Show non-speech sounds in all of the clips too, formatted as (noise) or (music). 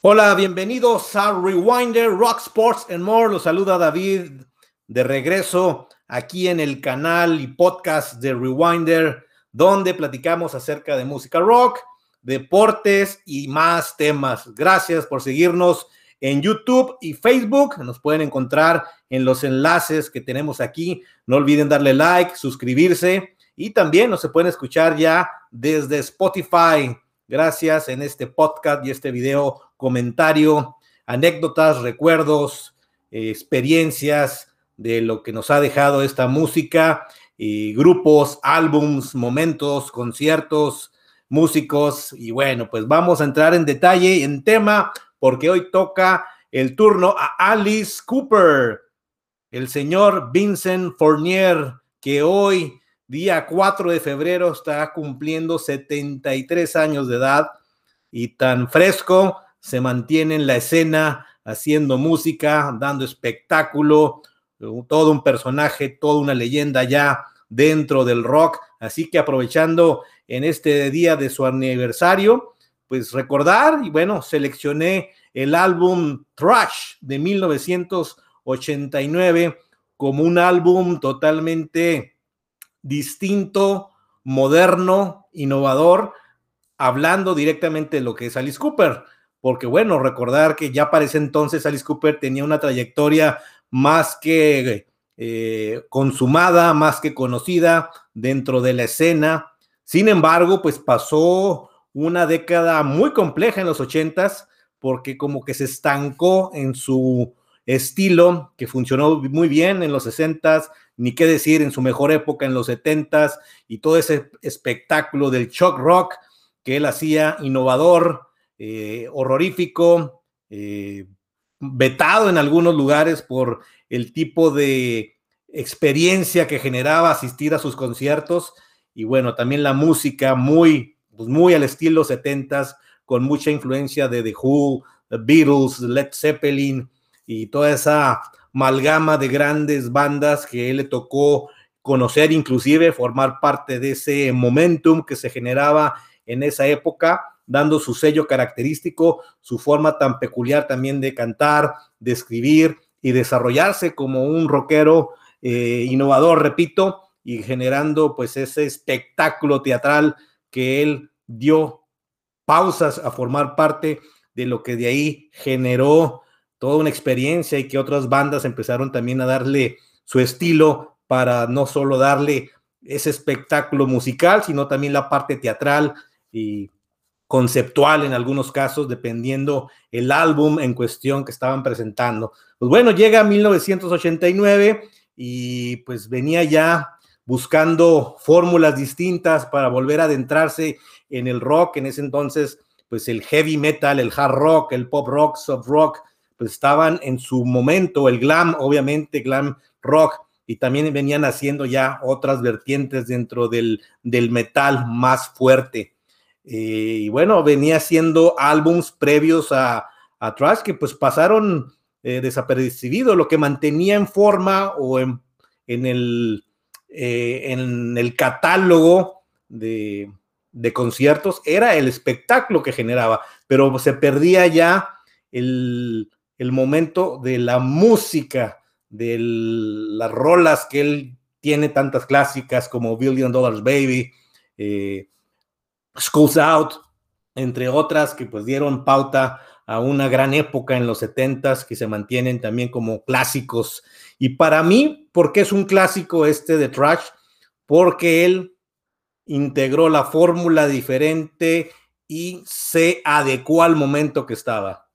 Hola, bienvenidos a Rewinder Rock Sports and More. Los saluda David de regreso aquí en el canal y podcast de Rewinder, donde platicamos acerca de música rock, deportes y más temas. Gracias por seguirnos en YouTube y Facebook. Nos pueden encontrar en los enlaces que tenemos aquí. No olviden darle like, suscribirse y también nos se pueden escuchar ya desde Spotify. Gracias en este podcast y este video comentario, anécdotas, recuerdos, eh, experiencias de lo que nos ha dejado esta música, y grupos, álbums, momentos, conciertos, músicos. Y bueno, pues vamos a entrar en detalle en tema porque hoy toca el turno a Alice Cooper, el señor Vincent Fournier, que hoy, día 4 de febrero, está cumpliendo 73 años de edad y tan fresco se mantiene en la escena haciendo música, dando espectáculo, todo un personaje, toda una leyenda ya dentro del rock. Así que aprovechando en este día de su aniversario, pues recordar y bueno, seleccioné el álbum Trash de 1989 como un álbum totalmente distinto, moderno, innovador, hablando directamente de lo que es Alice Cooper porque bueno, recordar que ya para ese entonces Alice Cooper tenía una trayectoria más que eh, consumada, más que conocida dentro de la escena. Sin embargo, pues pasó una década muy compleja en los ochentas, porque como que se estancó en su estilo, que funcionó muy bien en los sesentas, ni qué decir en su mejor época en los setentas, y todo ese espectáculo del shock rock que él hacía innovador, eh, horrorífico, eh, vetado en algunos lugares por el tipo de experiencia que generaba asistir a sus conciertos. Y bueno, también la música muy, pues muy al estilo 70 con mucha influencia de The Who, The Beatles, Led Zeppelin y toda esa amalgama de grandes bandas que él le tocó conocer, inclusive formar parte de ese momentum que se generaba en esa época dando su sello característico, su forma tan peculiar también de cantar, de escribir y desarrollarse como un rockero eh, innovador, repito, y generando pues ese espectáculo teatral que él dio pausas a formar parte de lo que de ahí generó toda una experiencia y que otras bandas empezaron también a darle su estilo para no solo darle ese espectáculo musical, sino también la parte teatral y conceptual en algunos casos, dependiendo el álbum en cuestión que estaban presentando. Pues bueno, llega 1989 y pues venía ya buscando fórmulas distintas para volver a adentrarse en el rock. En ese entonces, pues el heavy metal, el hard rock, el pop rock, soft rock, pues estaban en su momento, el glam, obviamente, glam rock, y también venían haciendo ya otras vertientes dentro del, del metal más fuerte. Eh, y bueno, venía haciendo álbums previos a, a Trash que pues pasaron eh, desapercibidos, lo que mantenía en forma o en, en, el, eh, en el catálogo de, de, conciertos era el espectáculo que generaba, pero se perdía ya el, el momento de la música, de las rolas que él tiene tantas clásicas como Billion Dollars Baby, eh, Schools Out, entre otras que pues dieron pauta a una gran época en los 70 que se mantienen también como clásicos. Y para mí, ¿por qué es un clásico este de Trash? Porque él integró la fórmula diferente y se adecuó al momento que estaba.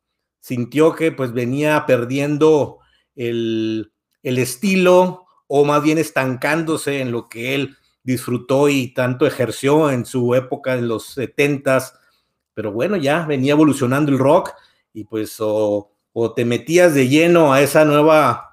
Sintió que pues venía perdiendo el, el estilo o más bien estancándose en lo que él disfrutó y tanto ejerció en su época en los setentas, pero bueno, ya venía evolucionando el rock y pues o, te metías de lleno a esa nueva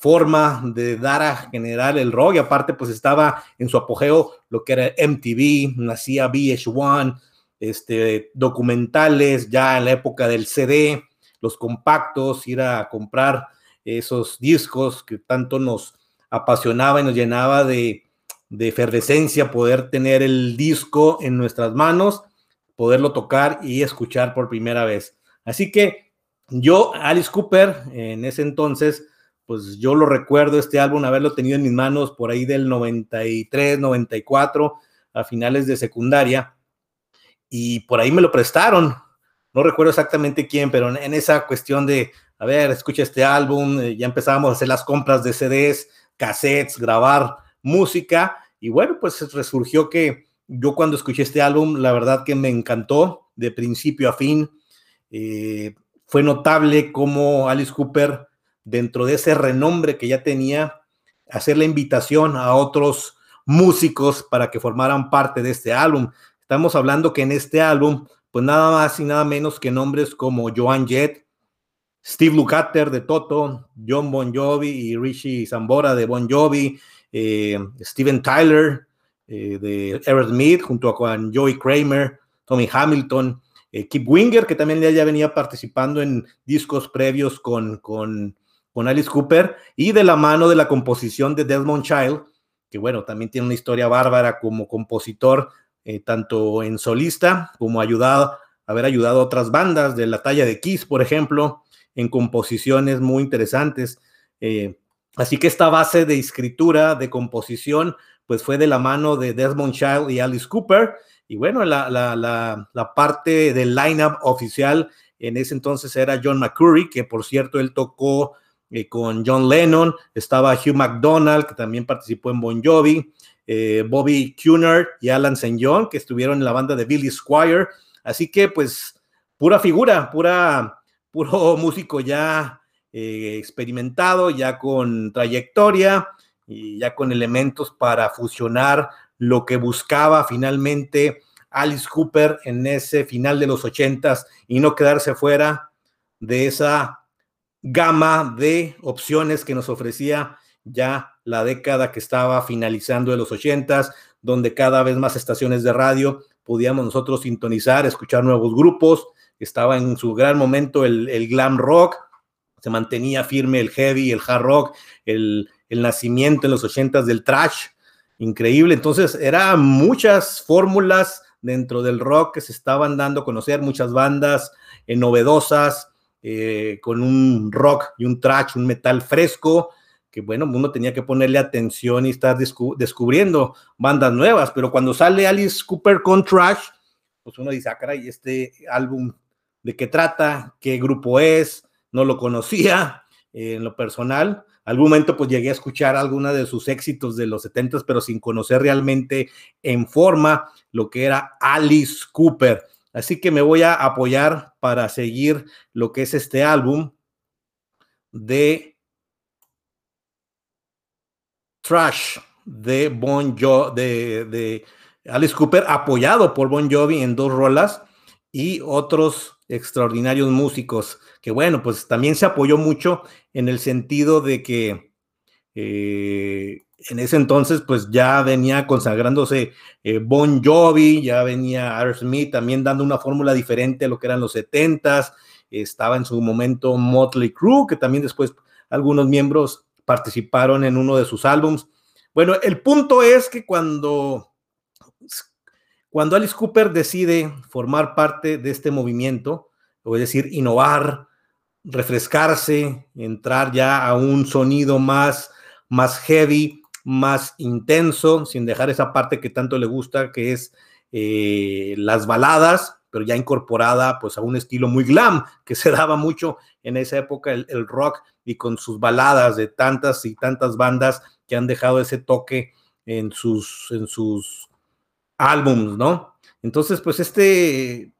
forma de dar a generar el rock y aparte pues estaba en su apogeo lo que era MTV, nacía VH1, este, documentales ya en la época del CD, los compactos, ir a comprar esos discos que tanto nos apasionaba y nos llenaba de, de efervescencia poder tener el disco en nuestras manos, poderlo tocar y escuchar por primera vez. Así que yo, Alice Cooper, en ese entonces, pues yo lo recuerdo este álbum, haberlo tenido en mis manos por ahí del 93, 94, a finales de secundaria, y por ahí me lo prestaron. No recuerdo exactamente quién, pero en esa cuestión de, a ver, escucha este álbum, eh, ya empezábamos a hacer las compras de CDs, cassettes, grabar música, y bueno, pues resurgió que yo cuando escuché este álbum, la verdad que me encantó de principio a fin. Eh, fue notable cómo Alice Cooper, dentro de ese renombre que ya tenía, hacer la invitación a otros músicos para que formaran parte de este álbum. Estamos hablando que en este álbum, pues nada más y nada menos que nombres como Joan Jett, Steve Lukather de Toto, John Bon Jovi y Richie Zambora de Bon Jovi, eh, Steven Tyler eh, de Aerosmith junto con Joey Kramer, Tommy Hamilton, eh, Kip Winger, que también ya venía participando en discos previos con, con, con, Alice Cooper, y de la mano de la composición de Desmond Child, que bueno, también tiene una historia bárbara como compositor, eh, tanto en solista como ayudado, haber ayudado a otras bandas de la talla de Kiss, por ejemplo, en composiciones muy interesantes. Eh, así que esta base de escritura, de composición, pues fue de la mano de Desmond Child y Alice Cooper, y bueno, la, la, la, la parte del lineup oficial en ese entonces era John McCurry, que por cierto él tocó eh, con John Lennon, estaba Hugh McDonald, que también participó en Bon Jovi, eh, Bobby Cunard y Alan St. John, que estuvieron en la banda de Billy Squire. Así que, pues, pura figura, pura, puro (laughs) músico ya eh, experimentado, ya con trayectoria y ya con elementos para fusionar lo que buscaba finalmente Alice Cooper en ese final de los ochentas y no quedarse fuera de esa gama de opciones que nos ofrecía ya la década que estaba finalizando de los ochentas, donde cada vez más estaciones de radio podíamos nosotros sintonizar, escuchar nuevos grupos, estaba en su gran momento el, glam rock, se mantenía firme el heavy, el hard rock, el, el nacimiento en los ochentas del trash, increíble. Entonces, eran muchas fórmulas dentro del rock que se estaban dando a conocer, muchas bandas eh, novedosas, eh, con un rock y un trash, un metal fresco, que bueno, uno tenía que ponerle atención y estar descubriendo bandas nuevas, pero cuando sale Alice Cooper con trash, pues uno dice, ah, caray, este álbum, ¿de qué trata? ¿Qué grupo es? No lo conocía eh, en lo personal, algún momento pues llegué a escuchar alguna de sus éxitos de los 70 pero sin conocer realmente en forma lo que era Alice Cooper. Así que me voy a apoyar para seguir lo que es este álbum de Trash de Bon Jovi, de, de Alice Cooper, apoyado por Bon Jovi en dos rolas y otros extraordinarios músicos, que bueno, pues también se apoyó mucho en el sentido de que eh, en ese entonces pues ya venía consagrándose eh, Bon Jovi, ya venía Aerosmith también dando una fórmula diferente a lo que eran los 70s, estaba en su momento Motley Crue, que también después algunos miembros participaron en uno de sus álbums. Bueno, el punto es que cuando cuando Alice Cooper decide formar parte de este movimiento, es decir, innovar, refrescarse, entrar ya a un sonido más, más heavy, más intenso, sin dejar esa parte que tanto le gusta, que es eh, las baladas, pero ya incorporada pues a un estilo muy glam, que se daba mucho en esa época el rock y con sus baladas de tantas y tantas bandas que han dejado ese toque en sus, en sus álbums, ¿no? Entonces, pues este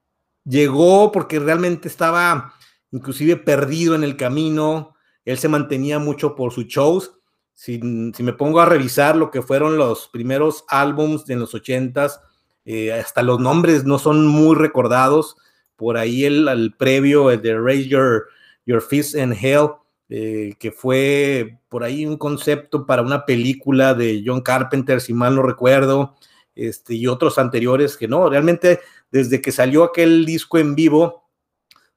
llegó porque realmente estaba inclusive perdido en el camino, él se mantenía mucho por sus shows. Si, me pongo a revisar lo que fueron los primeros álbums de los ochentas, eh, hasta los nombres no son muy recordados. Por ahí el, previo, el de Raise Your, Your Fist in Hell, eh, que fue por ahí un concepto para una película de John Carpenter, si mal no recuerdo este, y otros anteriores que no, realmente desde que salió aquel disco en vivo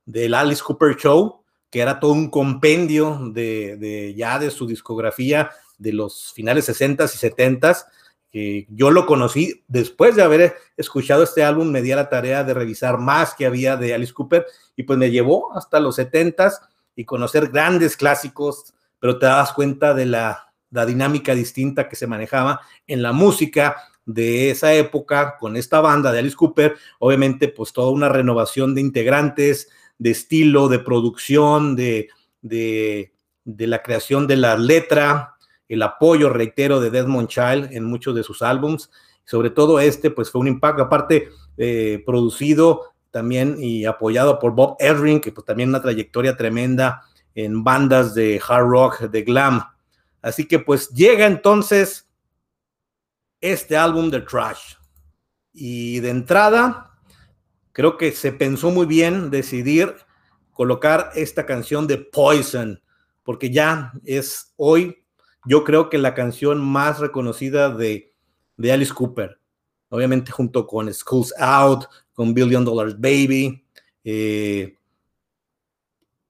del Alice Cooper Show, que era todo un compendio de, ya de su discografía de los finales 60s y 70s, que yo lo conocí después de haber escuchado este álbum, me di a la tarea de revisar más que había de Alice Cooper y pues me llevó hasta los 70s y conocer grandes clásicos, pero te das cuenta de la, la dinámica distinta que se manejaba en la música de esa época con esta banda de Alice Cooper, obviamente pues toda una renovación de integrantes, de estilo, de producción, de, de, la creación de la letra, el apoyo, reitero, de Desmond Child en muchos de sus álbums. Sobre todo este, pues fue un impacto, aparte eh, producido también y apoyado por Bob Edring, que pues también una trayectoria tremenda en bandas de hard rock, de glam. Así que pues llega entonces este álbum de Trash. Y de entrada, creo que se pensó muy bien decidir colocar esta canción de Poison, porque ya es hoy, yo creo que la canción más reconocida de, de Alice Cooper. Obviamente junto con Schools Out, con Billion Dollars Baby, eh,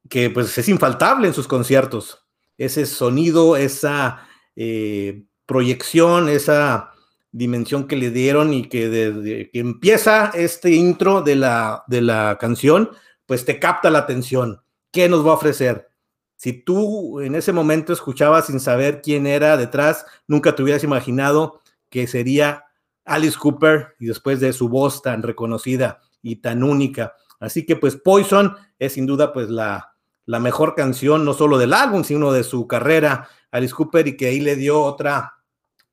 que pues es infaltable en sus conciertos. Ese sonido, esa eh, proyección, esa dimensión que le dieron y que desde que empieza este intro de la, de la canción, pues te capta la atención. ¿Qué nos va a ofrecer? Si tú en ese momento escuchabas sin saber quién era detrás, nunca te hubieras imaginado que sería Alice Cooper y después de su voz tan reconocida y tan única. Así que pues Poison es sin duda pues la, la mejor canción, no solo del álbum, sino de su carrera, Alice Cooper, y que ahí le dio otra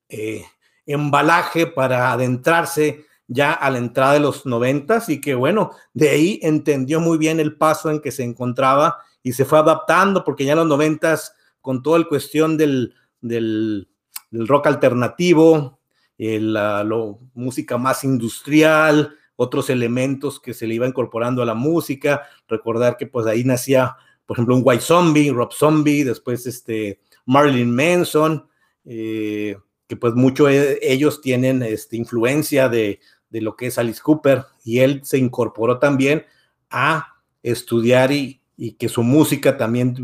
eh, embalaje para adentrarse ya a la entrada de los noventas y que bueno, de ahí entendió muy bien el paso en que se encontraba y se fue adaptando porque ya en los noventas con toda la cuestión del, del, rock alternativo, la música más industrial, otros elementos que se le iba incorporando a la música, recordar que pues ahí nacía, por ejemplo, un White Zombie, Rob Zombie, después este Marilyn Manson, eh, que pues mucho e, ellos tienen este, influencia de, lo que es Alice Cooper y él se incorporó también a estudiar y, que su música también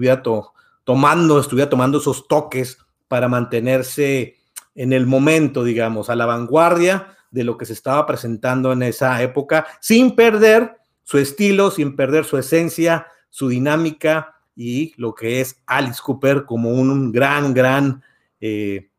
tomando, estuviera tomando esos toques para mantenerse en el momento, digamos, a la vanguardia de lo que se estaba presentando en esa época, sin perder su estilo, sin perder su esencia, su dinámica y lo que es Alice Cooper como un gran, gran eh,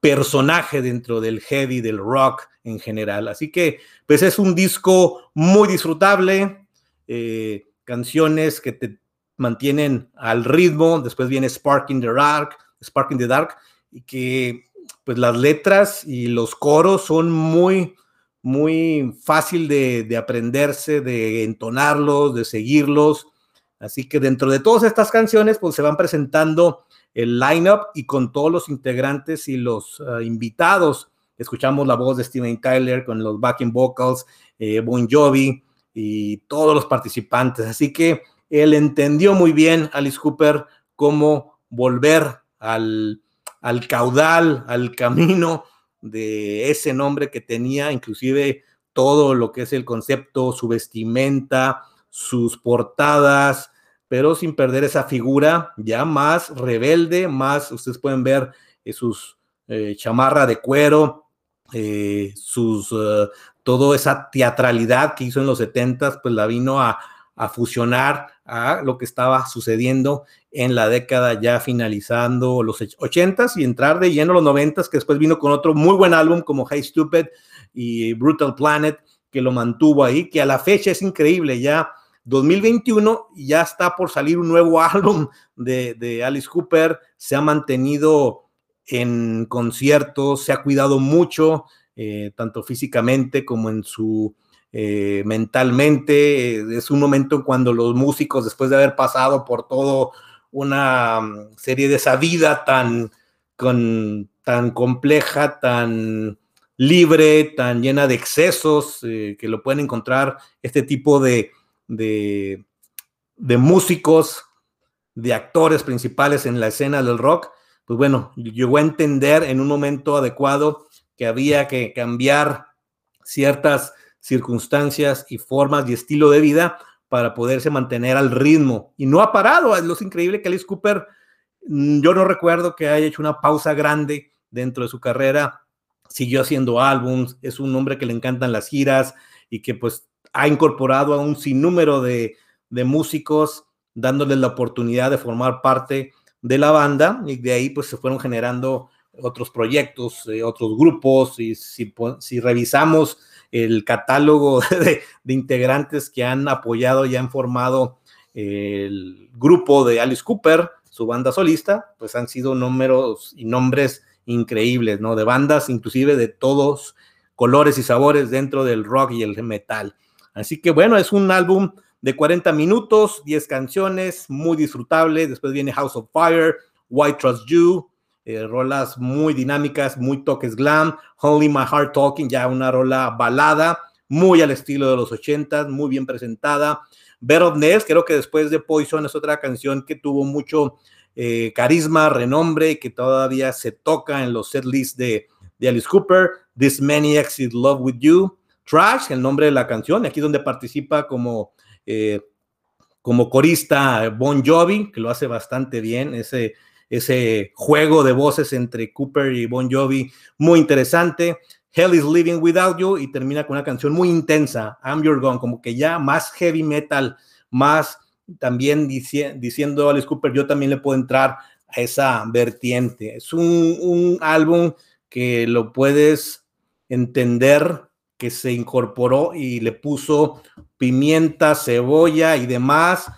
personaje dentro del heavy, del rock en general. Así que, pues es un disco muy disfrutable, eh, canciones que te mantienen al ritmo, después viene Sparking the Dark, Sparking the Dark, y que pues las letras y los coros son muy, muy fácil de, de aprenderse, de entonarlos, de seguirlos. Así que dentro de todas estas canciones, pues se van presentando el lineup y con todos los integrantes y los ah, invitados. Escuchamos la voz de Steven Tyler con los backing vocals, eh, Bon Jovi y todos los participantes. Así que él entendió muy bien, Alice Cooper, cómo volver al, al caudal, al camino de ese nombre que tenía, inclusive todo lo que es el concepto, su vestimenta, sus portadas, pero sin perder esa figura ya más rebelde, más, ustedes pueden ver eh, sus eh, chamarra de cuero, eh, sus, toda esa teatralidad que hizo en los 70 pues la vino a, a fusionar a lo que estaba sucediendo en la década ya finalizando los 80s y entrar de lleno a los 90s, que después vino con otro muy buen álbum como Hey Stupid y Brutal Planet, que lo mantuvo ahí, que a la fecha es increíble, ya 2021 ya está por salir un nuevo (laughs) álbum de, Alice Cooper, se ha mantenido en conciertos, se ha cuidado mucho, eh, tanto físicamente como en su eh, mentalmente. Es un momento en cuando los músicos, después de haber pasado por todo una mm, serie de esa vida tan, con, tan compleja, tan libre, tan llena de excesos, eh, que lo pueden encontrar este tipo de, de, músicos, de actores principales en la escena del rock, pues bueno, llegó a entender en un momento adecuado que había que cambiar ciertas circunstancias y formas y estilo de vida para poderse mantener al ritmo. Y no ha parado. Es lo increíble que Alice Cooper, mm, yo no recuerdo que haya hecho una pausa grande dentro de su carrera siguió haciendo álbums, es un hombre que le encantan las giras y que pues ha incorporado a un sinnúmero de, de músicos, dándoles la oportunidad de formar parte de la banda y de ahí pues se fueron generando otros proyectos, eh, otros grupos y si, si, revisamos el catálogo (laughs) de, integrantes que han apoyado y han formado el grupo de Alice Cooper, su banda solista, pues han sido números y nombres increíbles, ¿no? De bandas inclusive de todos colores y sabores dentro del rock y el metal. Así que bueno, es un álbum de 40 minutos, 10 canciones, muy disfrutable. Después viene House of Fire, Why Trust You, eh, rolas muy dinámicas, muy toques glam, Only My Heart Talking, ya una rola balada, muy al estilo de los 80, muy bien presentada. Better of Ness, creo que después de Poison es otra canción que tuvo mucho eh, carisma, renombre, y que todavía se toca en los setlists de, de Alice Cooper. This Maniacs in Love with You. Trash, el nombre de la canción, aquí donde participa como, eh, como corista Bon Jovi, que lo hace bastante bien, ese, ese juego de voces entre Cooper y Bon Jovi, muy interesante. Hell is Living Without You y termina con una canción muy intensa, I'm Your Gone, como que ya más heavy metal, más también diciendo Alice Cooper, yo también le puedo entrar a esa vertiente. Es un, un álbum que lo puedes entender que se incorporó y le puso pimienta, cebolla y demás,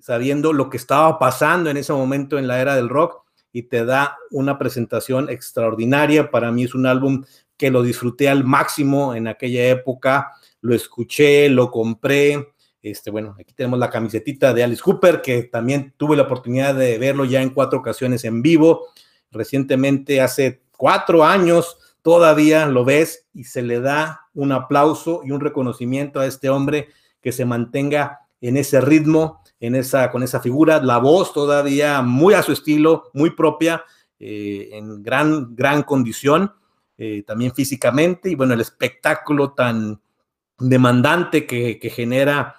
sabiendo lo que estaba pasando en ese momento en la era del rock y te da una presentación extraordinaria. Para mí es un álbum que lo disfruté al máximo en aquella época, lo escuché, lo compré. Este, bueno, aquí tenemos la camisetita de Alice Cooper, que también tuve la oportunidad de verlo ya en cuatro ocasiones en vivo. Recientemente, hace cuatro años, todavía lo ves y se le da un aplauso y un reconocimiento a este hombre que se mantenga en ese ritmo, en esa, con esa figura, la voz todavía muy a su estilo, muy propia, eh, en gran, gran condición, eh, también físicamente, y bueno, el espectáculo tan demandante que, genera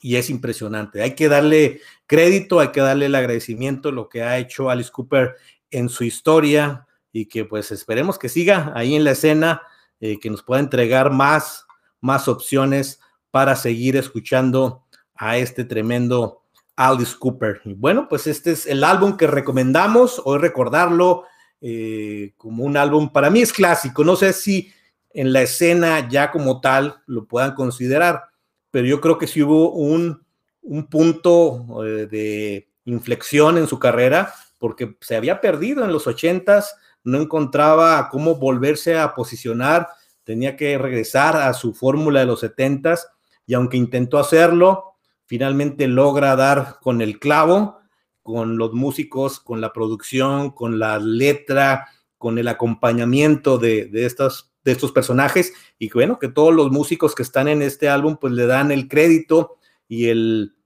y es impresionante. Hay que darle crédito, hay que darle el agradecimiento, lo que ha hecho Alice Cooper en su historia, y que pues esperemos que siga ahí en la escena, eh, que nos pueda entregar más, más opciones para seguir escuchando a este tremendo Alice Cooper. Y bueno, pues este es el álbum que recomendamos, hoy recordarlo eh, como un álbum, para mí es clásico, no sé si en la escena ya como tal lo puedan considerar, pero yo creo que sí hubo un, un punto eh, de inflexión en su carrera, porque se había perdido en los ochentas, no encontraba cómo volverse a posicionar, tenía que regresar a su fórmula de los 70 y aunque intentó hacerlo, finalmente logra dar con el clavo, con los músicos, con la producción, con la letra, con el acompañamiento de, estos, de estos personajes. Y bueno, que todos los músicos que están en este álbum pues le dan el crédito y el,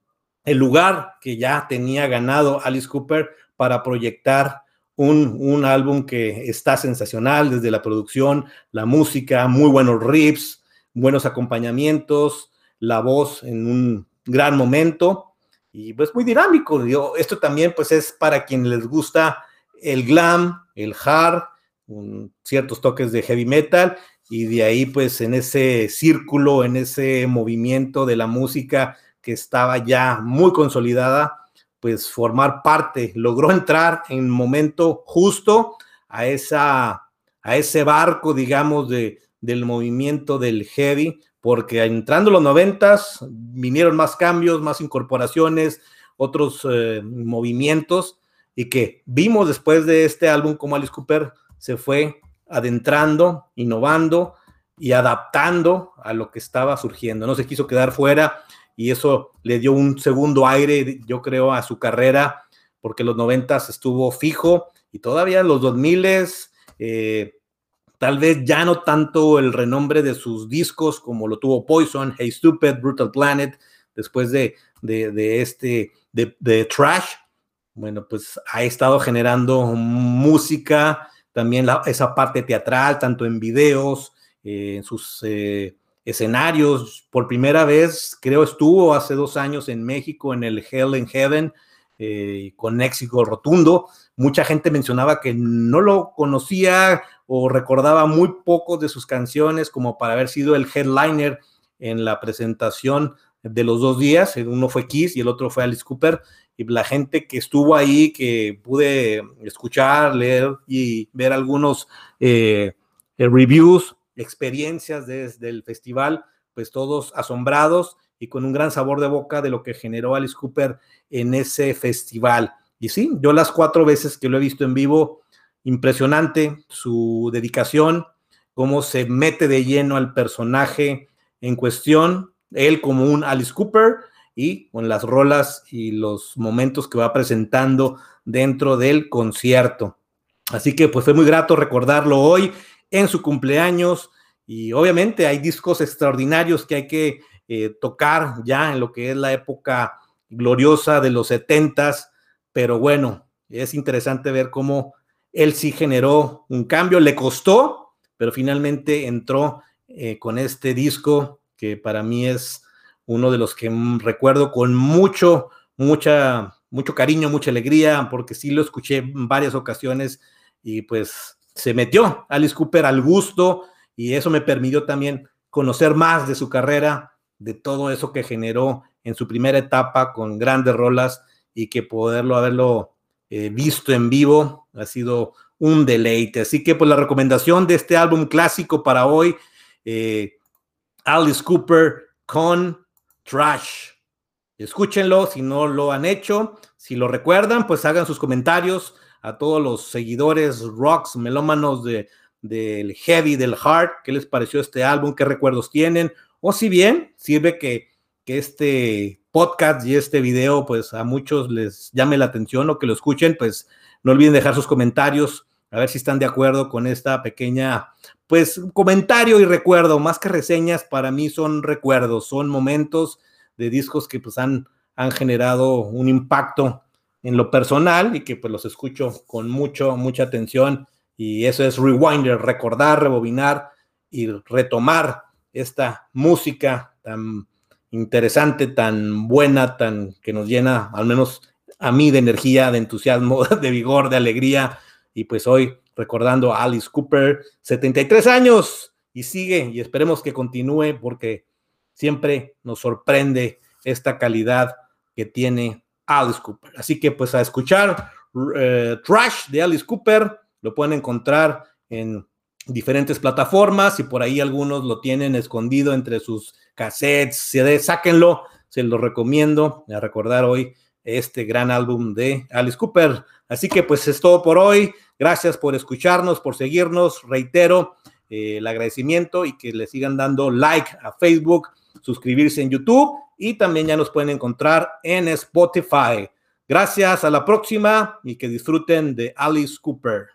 el lugar que ya tenía ganado Alice Cooper para proyectar un, álbum que está sensacional desde la producción, la música, muy buenos riffs, buenos acompañamientos, la voz en un gran momento y pues muy dinámico. esto también pues es para quien les gusta el glam, el hard, ciertos toques de heavy metal y de ahí pues en ese círculo, en ese movimiento de la música que estaba ya muy consolidada, pues formar parte, logró entrar en momento justo a, esa, a ese barco, digamos, de, del movimiento del heavy, porque entrando los noventas vinieron más cambios, más incorporaciones, otros eh, movimientos, y que vimos después de este álbum como Alice Cooper se fue adentrando, innovando y adaptando a lo que estaba surgiendo. No se quiso quedar fuera y eso le dio un segundo aire, yo creo, a su carrera, porque los noventas estuvo fijo y todavía en los 2000 eh, tal vez ya no tanto el renombre de sus discos como lo tuvo Poison, Hey Stupid, Brutal Planet, después de, de, este, de, Trash, bueno, pues ha estado generando música, también esa parte teatral, tanto en videos, eh, en sus... Eh, escenarios. Por primera vez, creo, estuvo hace dos años en México en el Hell in Heaven eh, con éxito rotundo. Mucha gente mencionaba que no lo conocía o recordaba muy poco de sus canciones como para haber sido el headliner en la presentación de los dos días. Uno fue Kiss y el otro fue Alice Cooper. Y la gente que estuvo ahí, que pude escuchar, leer y ver algunos eh, eh, reviews, experiencias desde el festival, pues todos asombrados y con un gran sabor de boca de lo que generó Alice Cooper en ese festival. Y sí, yo las cuatro veces que lo he visto en vivo, impresionante su dedicación, cómo se mete de lleno al personaje en cuestión, él como un Alice Cooper y con las rolas y los momentos que va presentando dentro del concierto. Así que pues fue muy grato recordarlo hoy en su cumpleaños y obviamente hay discos extraordinarios que hay que eh, tocar ya en lo que es la época gloriosa de los setentas, pero bueno, es interesante ver cómo él sí generó un cambio, le costó, pero finalmente entró eh, con este disco que para mí es uno de los que recuerdo con mucho, mucha, mucho cariño, mucha alegría, porque sí lo escuché en varias ocasiones y pues se metió Alice Cooper al gusto y eso me permitió también conocer más de su carrera, de todo eso que generó en su primera etapa con grandes rolas y que poderlo haberlo eh, visto en vivo ha sido un deleite. Así que pues la recomendación de este álbum clásico para hoy, eh, Alice Cooper con Trash. Escúchenlo si no lo han hecho. Si lo recuerdan, pues hagan sus comentarios a todos los seguidores rocks, melómanos de, del heavy, del hard. ¿Qué les pareció este álbum? ¿Qué recuerdos tienen? O si bien sirve que, que este podcast y este video, pues a muchos les llame la atención o que lo escuchen, pues no olviden dejar sus comentarios, a ver si están de acuerdo con esta pequeña, pues comentario y recuerdo, más que reseñas, para mí son recuerdos, son momentos de discos que pues han, generado un impacto en lo personal y que pues los escucho con mucho, mucha atención. Y eso es rewinder, recordar, rebobinar y retomar esta música tan interesante, tan buena, tan que nos llena, al menos a mí, de energía, de entusiasmo, (laughs) de vigor, de alegría. Y pues hoy recordando a Alice Cooper, 73 años, y sigue, y esperemos que continúe porque siempre nos sorprende esta calidad que tiene Alice Cooper. Así que pues a escuchar eh, Trash de Alice Cooper, lo pueden encontrar en diferentes plataformas y por ahí algunos lo tienen escondido entre sus cassettes, CDs, sáquenlo, se lo recomiendo a recordar hoy este gran álbum de Alice Cooper. Así que pues es todo por hoy. Gracias por escucharnos, por seguirnos. Reitero eh, el agradecimiento y que le sigan dando like a Facebook, suscribirse en YouTube y también ya nos pueden encontrar en Spotify. Gracias, a la próxima y que disfruten de Alice Cooper.